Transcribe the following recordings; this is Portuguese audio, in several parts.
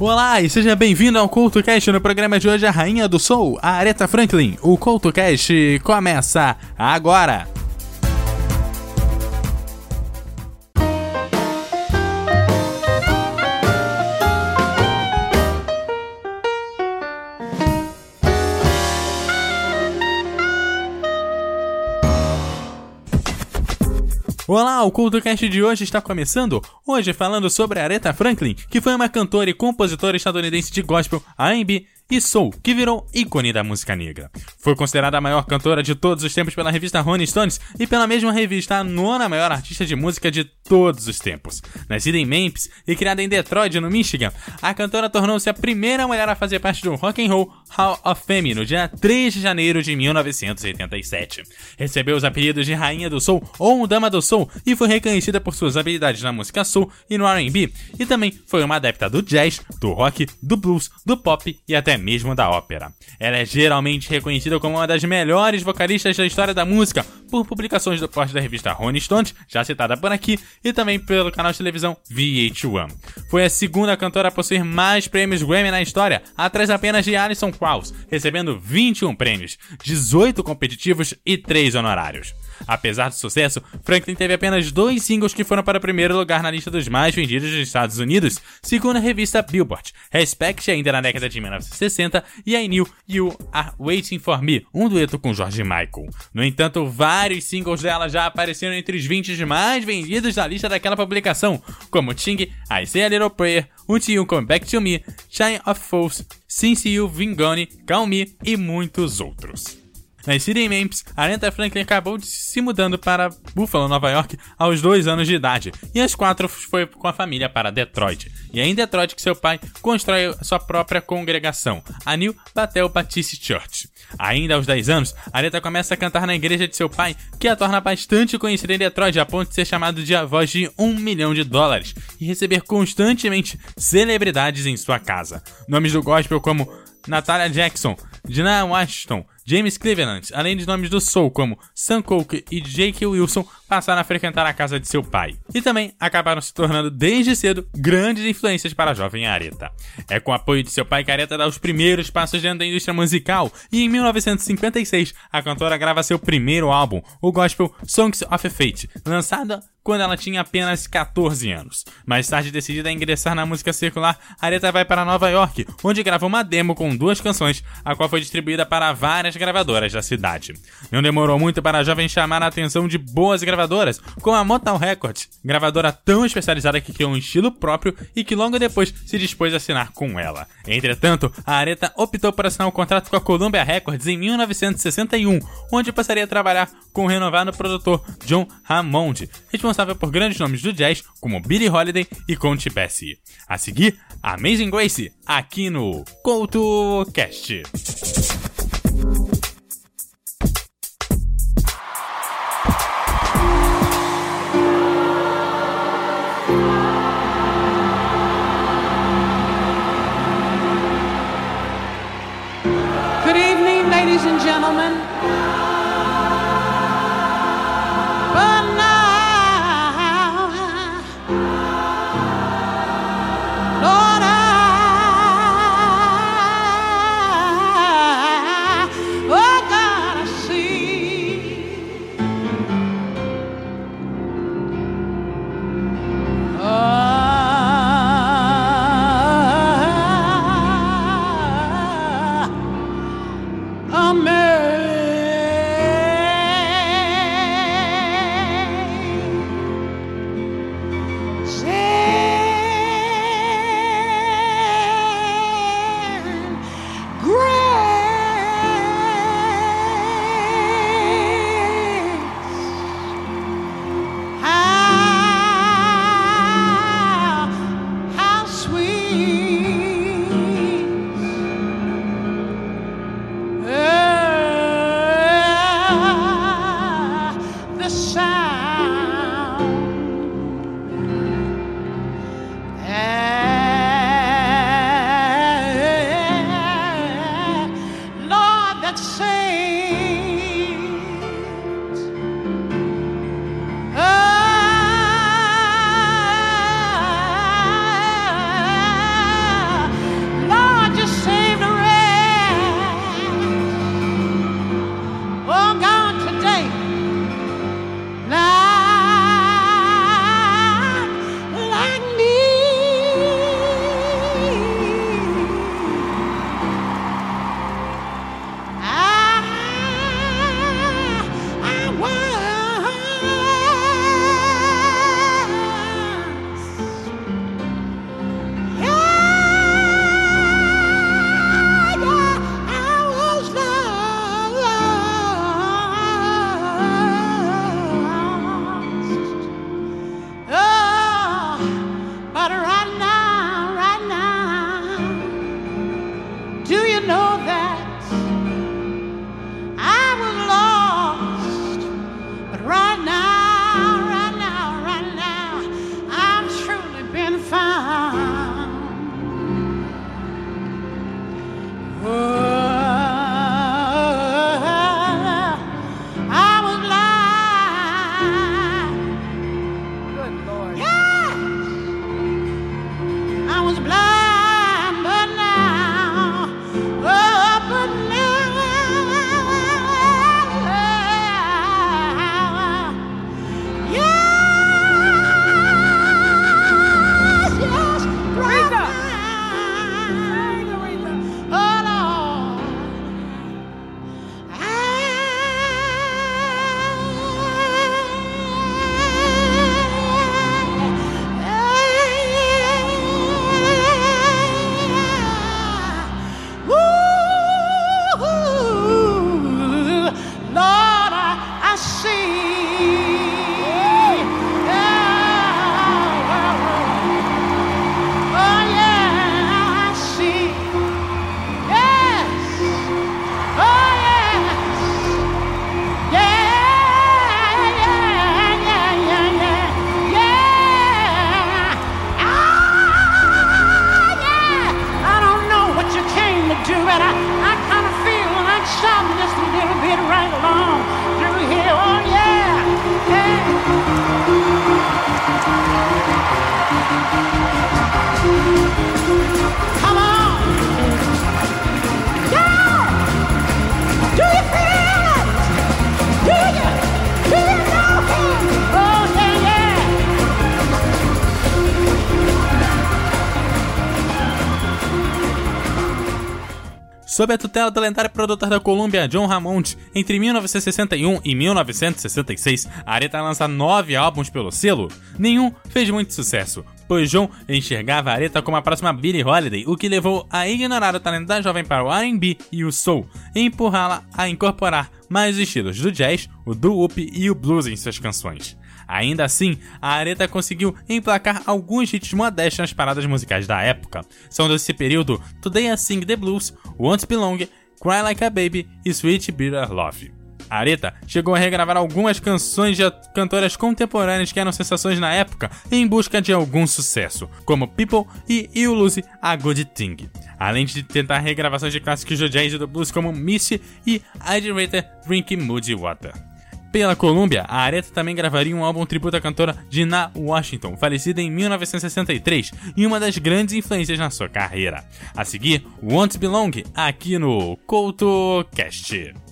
Olá e seja bem-vindo ao CultoCast. No programa de hoje, a Rainha do Soul, a Aretha Franklin. O CultoCast começa agora. Olá, o CultoCast de hoje está começando. Hoje falando sobre Aretha Franklin, que foi uma cantora e compositora estadunidense de gospel, R&B e soul, que virou ícone da música negra. Foi considerada a maior cantora de todos os tempos pela revista Rolling Stones e pela mesma revista a nona maior artista de música de todos os tempos. Nascida em Memphis e criada em Detroit, no Michigan, a cantora tornou-se a primeira mulher a fazer parte do Rock and Roll Hall of Fame no dia 3 de janeiro de 1987. Recebeu os apelidos de Rainha do Soul ou Dama do Soul e foi reconhecida por suas habilidades na música soul e no R&B, e também foi uma adepta do jazz, do rock, do blues, do pop e até mesmo da ópera. Ela é geralmente reconhecida como uma das melhores vocalistas da história da música por publicações do porte da revista Rolling Stones, já citada por aqui, e também pelo canal de televisão VH1. Foi a segunda cantora a possuir mais prêmios Grammy na história, atrás apenas de Alison Krauss, recebendo 21 prêmios, 18 competitivos e 3 honorários. Apesar do sucesso, Franklin teve apenas dois singles que foram para o primeiro lugar na lista dos mais vendidos dos Estados Unidos, segundo a revista Billboard. Respect ainda na década de 1960 e I Knew You Are Waiting For Me, um dueto com George Michael. No entanto, vários singles dela já apareceram entre os 20 mais vendidos da lista daquela publicação, como Ting, I Say A Little Prayer, Until You Come Back To Me, Shine of Fools, Since You Vingone, Calm Me e muitos outros. Nascida em Memphis, Aretha Franklin acabou se mudando para Buffalo, Nova York, aos dois anos de idade, e às quatro foi com a família para Detroit. E é em Detroit que seu pai constrói sua própria congregação, a New Bethel Baptist Church. Ainda aos 10 anos, Aretha começa a cantar na igreja de seu pai, que a torna bastante conhecida em Detroit, a ponto de ser chamado de a voz de um milhão de dólares e receber constantemente celebridades em sua casa. Nomes do gospel como Natalia Jackson, Dinah Washington, James Cleveland, além de nomes do Soul como Sam Cooke e Jake Wilson, passaram a frequentar a casa de seu pai. E também acabaram se tornando desde cedo grandes influências para a jovem Aretha. É com o apoio de seu pai que Aretha dá os primeiros passos dentro da indústria musical e em 1956 a cantora grava seu primeiro álbum, o gospel Songs of Fate, lançado quando ela tinha apenas 14 anos. Mais tarde, decidida a ingressar na música circular, Aretha vai para Nova York, onde grava uma demo com duas canções, a qual foi distribuída para várias gravadoras da cidade. Não demorou muito para a jovem chamar a atenção de boas gravadoras, como a Motown Records, gravadora tão especializada que criou um estilo próprio e que logo depois se dispôs a assinar com ela. Entretanto, a Aretha optou por assinar um contrato com a Columbia Records em 1961, onde passaria a trabalhar com o renovado produtor John Hammond, responsável por grandes nomes do jazz como Billie Holiday e Count Basie. A seguir, Amazing Grace, aqui no CoutoCast. Ladies and gentlemen. Sob a tutela do lendário produtor da Columbia, John Hammond, entre 1961 e 1966, a Aretha lança nove álbuns pelo selo. Nenhum fez muito sucesso, pois John enxergava a Aretha como a próxima Billie Holiday, o que levou a ignorar o talento da jovem para o R&B e o soul, e empurrá-la a incorporar mais estilos do jazz, o doo-wop e o blues em suas canções. Ainda assim, a Aretha conseguiu emplacar alguns hits modestos nas paradas musicais da época. São desse período Today I Sing the Blues, Won't Belong, Cry Like a Baby e Sweet Bitter Love. A Aretha chegou a regravar algumas canções de cantoras contemporâneas que eram sensações na época em busca de algum sucesso, como People e You Lose a Good Thing, além de tentar regravações de clássicos do jazz e do blues como Missy e I'd Rather Drink Moody Water. Pela Columbia, a Aretha também gravaria um álbum tributo à cantora Dinah Washington, falecida em 1963 e uma das grandes influências na sua carreira. A seguir, Won't Belong, aqui no CoutoCast.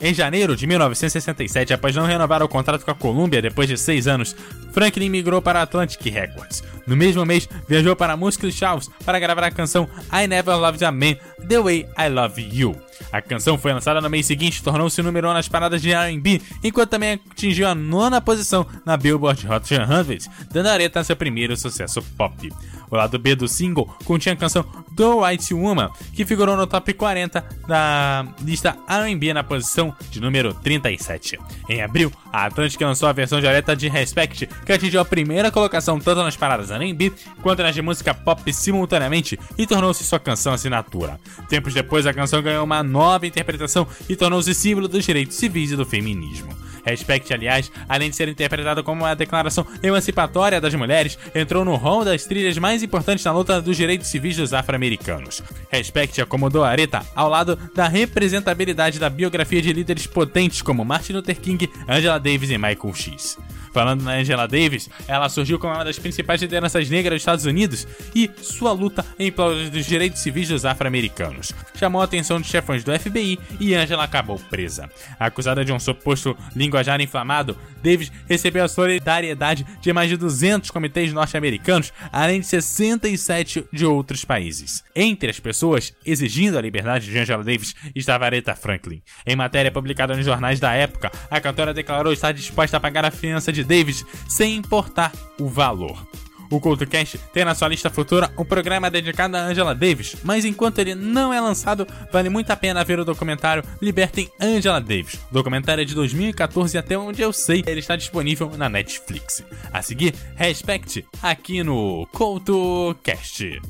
Em janeiro de 1967, após não renovar o contrato com a Columbia depois de seis anos, Franklin migrou para a Atlantic Records. No mesmo mês, viajou para Muscle Shoals para gravar a canção I Never Loved a Man The Way I Love You. A canção foi lançada no mês seguinte e tornou-se número 1 nas paradas de R&B, enquanto também atingiu a nona posição na Billboard Hot 100, dando a Aretha seu primeiro sucesso pop. O lado B do single continha a canção The White Woman, que figurou no top 40 da lista R&B na posição de número 37. Em abril, A Atlantic lançou a versão de Aretha de Respect, que atingiu a primeira colocação tanto nas paradas R&B quanto nas de música pop simultaneamente e tornou-se sua canção assinatura. Tempos depois, a canção ganhou uma nova interpretação e tornou-se símbolo dos direitos civis e do feminismo. Respect, aliás, além de ser interpretado como uma declaração emancipatória das mulheres, entrou no rol das trilhas mais importantes na luta dos direitos civis dos afro-americanos. Respect acomodou Aretha ao lado da representabilidade da biografia de líderes potentes como Martin Luther King, Angela Davis e Michael X. Falando na Angela Davis, ela surgiu como uma das principais lideranças negras dos Estados Unidos e sua luta em prol dos direitos civis dos afro-americanos. Chamou a atenção dos chefões do FBI e Angela acabou presa. Acusada de um suposto linguajar inflamado, Davis recebeu a solidariedade de mais de 200 comitês norte-americanos, além de 67 de outros países. Entre as pessoas exigindo a liberdade de Angela Davis estava Aretha Franklin. Em matéria publicada nos jornais da época, a cantora declarou estar disposta a pagar a fiança de Davis sem importar o valor. O CultoCast tem na sua lista futura um programa dedicado a Angela Davis, mas enquanto ele não é lançado, vale muito a pena ver o documentário Libertem Angela Davis. O documentário é de 2014 e até onde eu sei, ele está disponível na Netflix. A seguir, Respect aqui no CultoCast.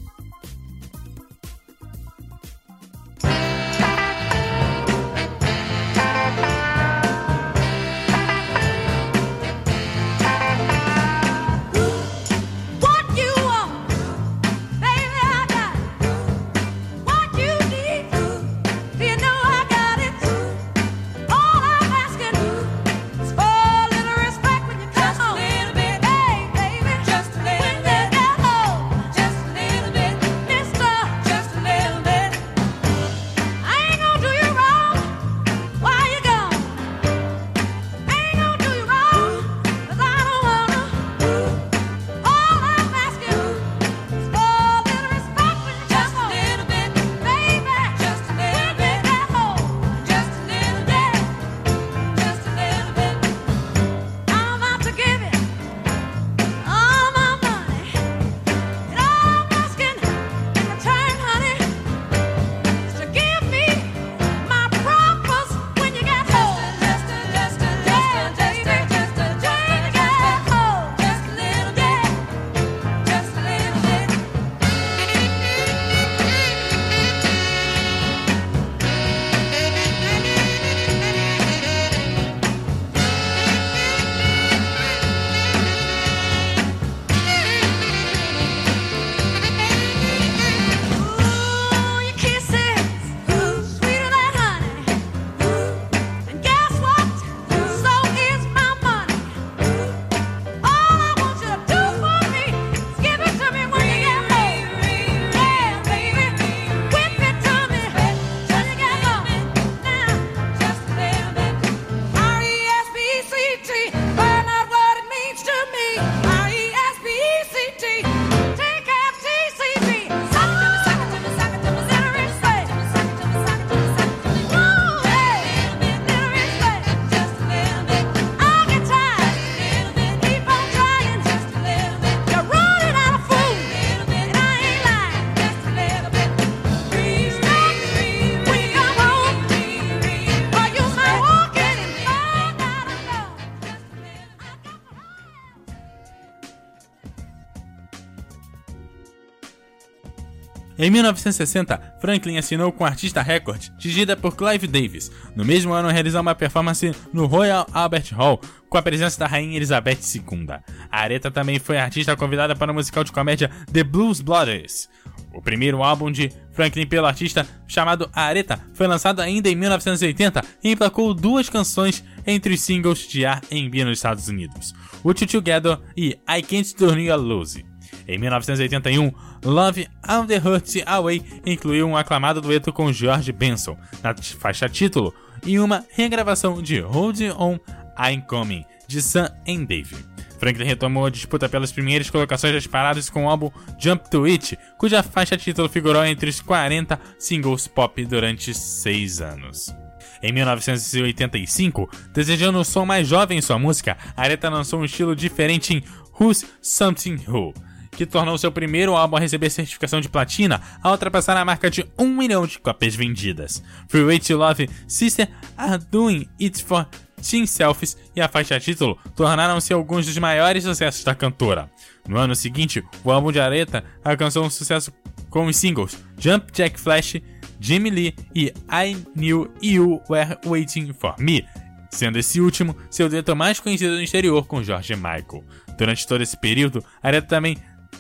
Em 1960, Franklin assinou com Artista Record, dirigida por Clive Davis. No mesmo ano, realizou uma performance no Royal Albert Hall, com a presença da Rainha Elizabeth II. A Aretha também foi artista convidada para o musical de comédia The Blues Brothers. O primeiro álbum de Franklin pelo artista, chamado Aretha, foi lançado ainda em 1980 e emplacou duas canções entre os singles de R&B nos Estados Unidos, What You Together e I Can't Turn You Lose. Em 1981, Love and the Hurt Away incluiu um aclamado dueto com George Benson na faixa título e uma regravação de Hold On I'm Coming de Sam and Dave. Franklin retomou a disputa pelas primeiras colocações das paradas com o álbum Jump to It, cuja faixa título figurou entre os 40 singles pop durante seis anos. Em 1985, desejando um som mais jovem em sua música, Aretha lançou um estilo diferente em Who's Something Who, que tornou seu primeiro álbum a receber certificação de platina ao ultrapassar a marca de 1 milhão de cópias vendidas. Freeway to Love Sister Are Doing It For Teen Selfies e a faixa título tornaram-se alguns dos maiores sucessos da cantora. No ano seguinte, o álbum de Aretha alcançou um sucesso com os singles Jump Jack Flash, Jimmy Lee e I Knew You Were Waiting For Me, sendo esse último seu dueto mais conhecido no exterior com George Michael. Durante todo esse período, Aretha também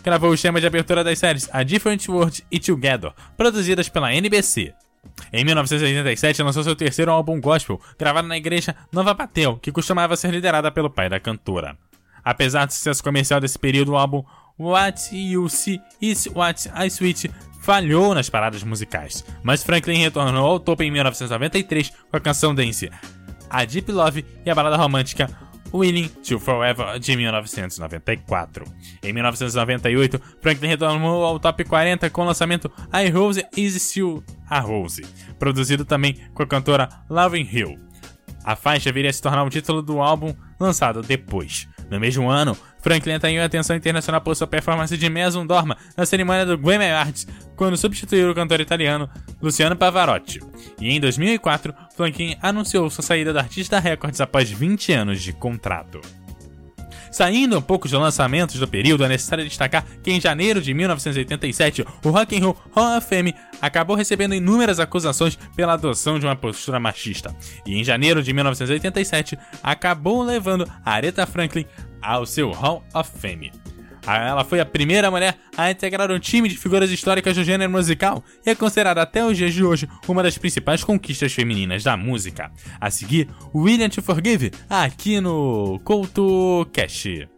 gravou o tema de abertura das séries A Different World e Together, produzidas pela NBC. Em 1987, lançou seu terceiro álbum gospel, gravado na igreja Nova Batel, que costumava ser liderada pelo pai da cantora. Apesar do sucesso comercial desse período, o álbum What You See Is What I Sweet falhou nas paradas musicais, mas Franklin retornou ao topo em 1993 com a canção dance A Deep Love e a balada romântica Willing to Forever de 1994. Em 1998, Franklin retornou ao top 40 com o lançamento I Rose Is Still a Rose, produzido também com a cantora Lauren Hill. A faixa viria a se tornar o título do álbum lançado depois. No mesmo ano, Franklin atraiu a atenção internacional por sua performance de Mesum Dorma na cerimônia do Grammy Awards, quando substituiu o cantor italiano Luciano Pavarotti. E em 2004, Franklin anunciou sua saída da Artista Records após 20 anos de contrato. Saindo um pouco dos lançamentos do período, é necessário destacar que em janeiro de 1987, o Rock and Roll Hall of Fame acabou recebendo inúmeras acusações pela adoção de uma postura machista. E em janeiro de 1987, acabou levando Aretha Franklin ao seu Hall of Fame. Ela foi a primeira mulher a integrar um time de figuras históricas do gênero musical e é considerada até os dias de hoje uma das principais conquistas femininas da música. A seguir, William to Forgive, aqui no Couto Cash.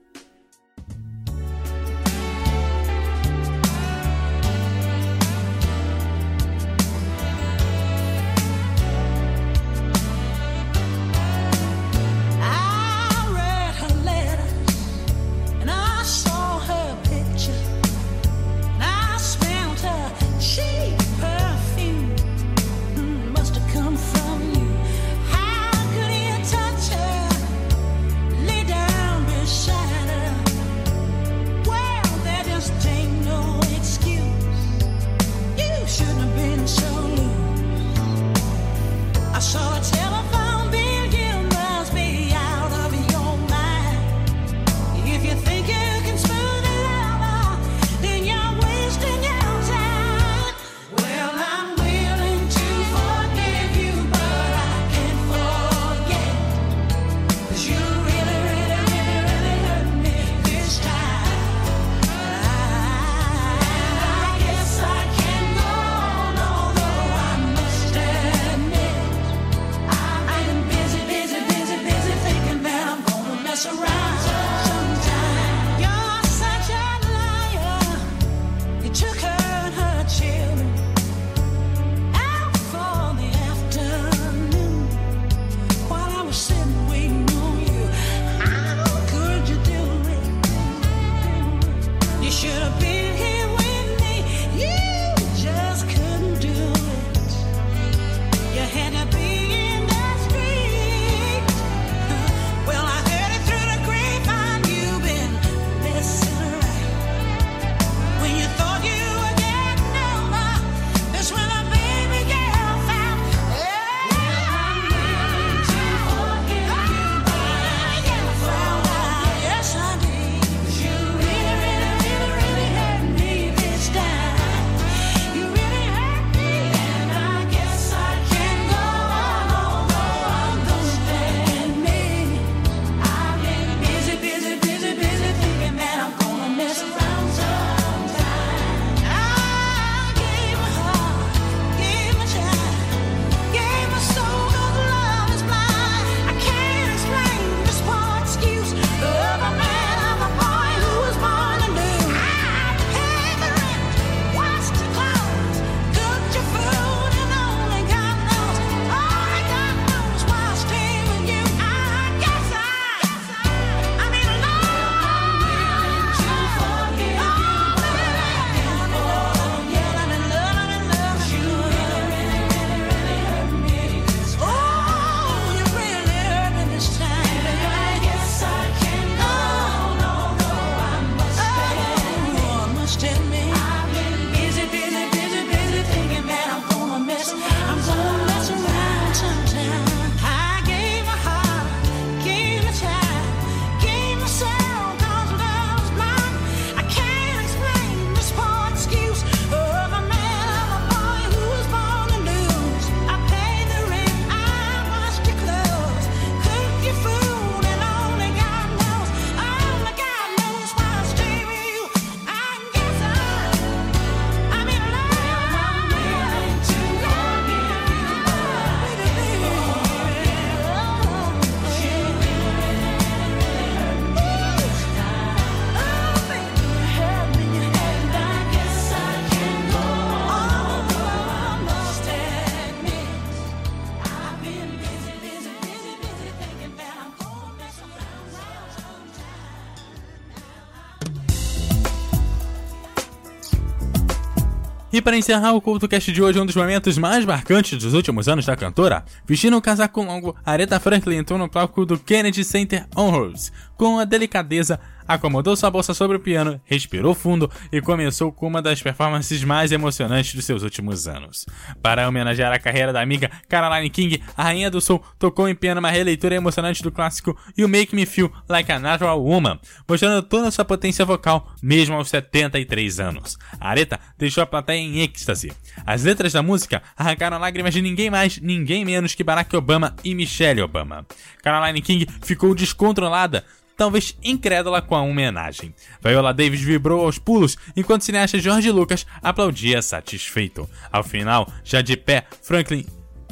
E para encerrar o CultoCast de hoje, um dos momentos mais marcantes dos últimos anos da cantora, vestindo um casaco longo, Aretha Franklin entrou no palco do Kennedy Center Honors, com a delicadeza acomodou sua bolsa sobre o piano, respirou fundo e começou com uma das performances mais emocionantes dos seus últimos anos. Para homenagear a carreira da amiga Caroline King, a rainha do soul tocou em piano uma releitura emocionante do clássico You Make Me Feel Like a Natural Woman, mostrando toda sua potência vocal, mesmo aos 73 anos. A Aretha deixou a plateia em êxtase. As letras da música arrancaram lágrimas de ninguém mais, ninguém menos que Barack Obama e Michelle Obama. Caroline King ficou descontrolada, talvez incrédula com a homenagem. Viola Davis vibrou aos pulos, enquanto o cineasta George Lucas aplaudia satisfeito. Ao final, já de pé, Franklin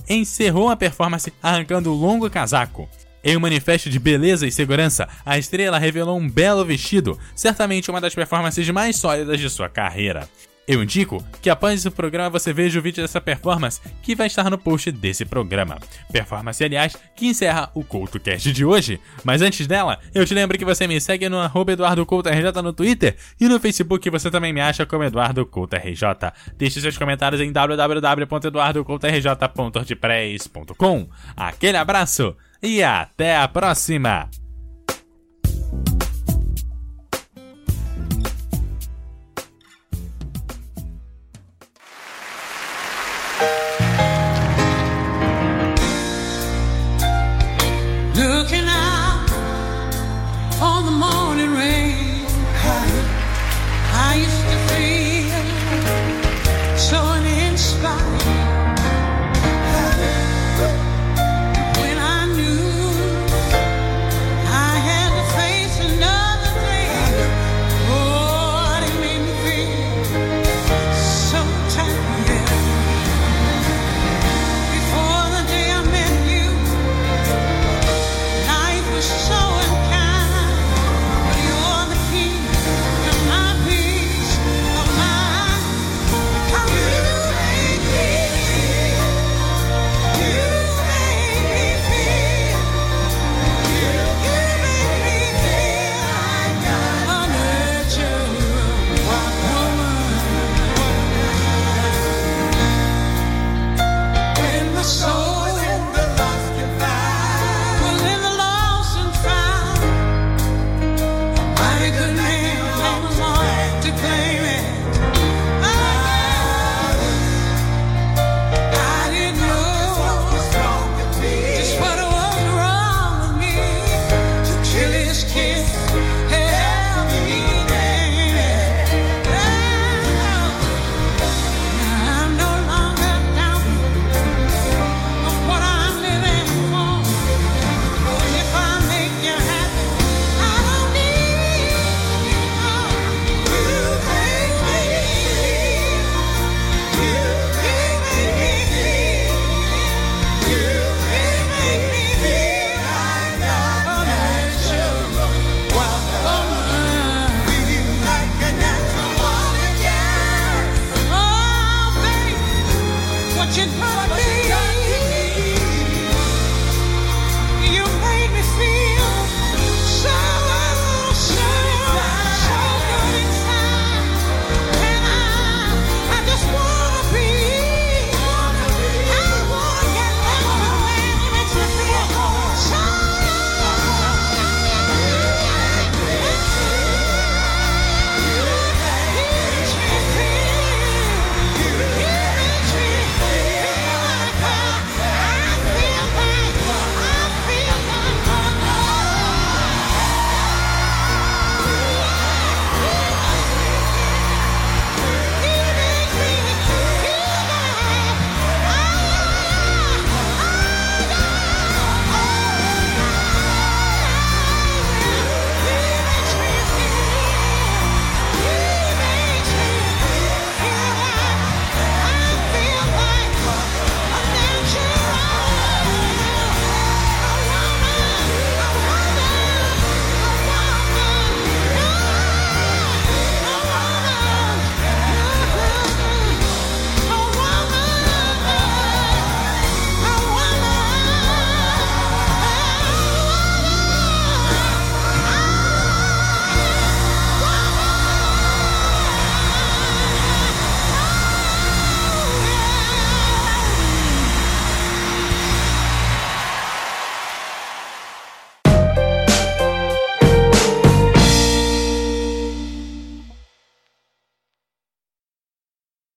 encerrou a performance arrancando o longo casaco. Em um manifesto de beleza e segurança, a estrela revelou um belo vestido, certamente uma das performances mais sólidas de sua carreira. Eu indico que após o programa você veja o vídeo dessa performance que vai estar no post desse programa. Performance, aliás, que encerra o CoutoCast de hoje. Mas antes dela, eu te lembro que você me segue no arroba EduardoCoutoRJ no Twitter e no Facebook você também me acha como EduardoCoutoRJ. Deixe seus comentários em www.eduardocoutorj.wordpress.com. Aquele abraço e até a próxima!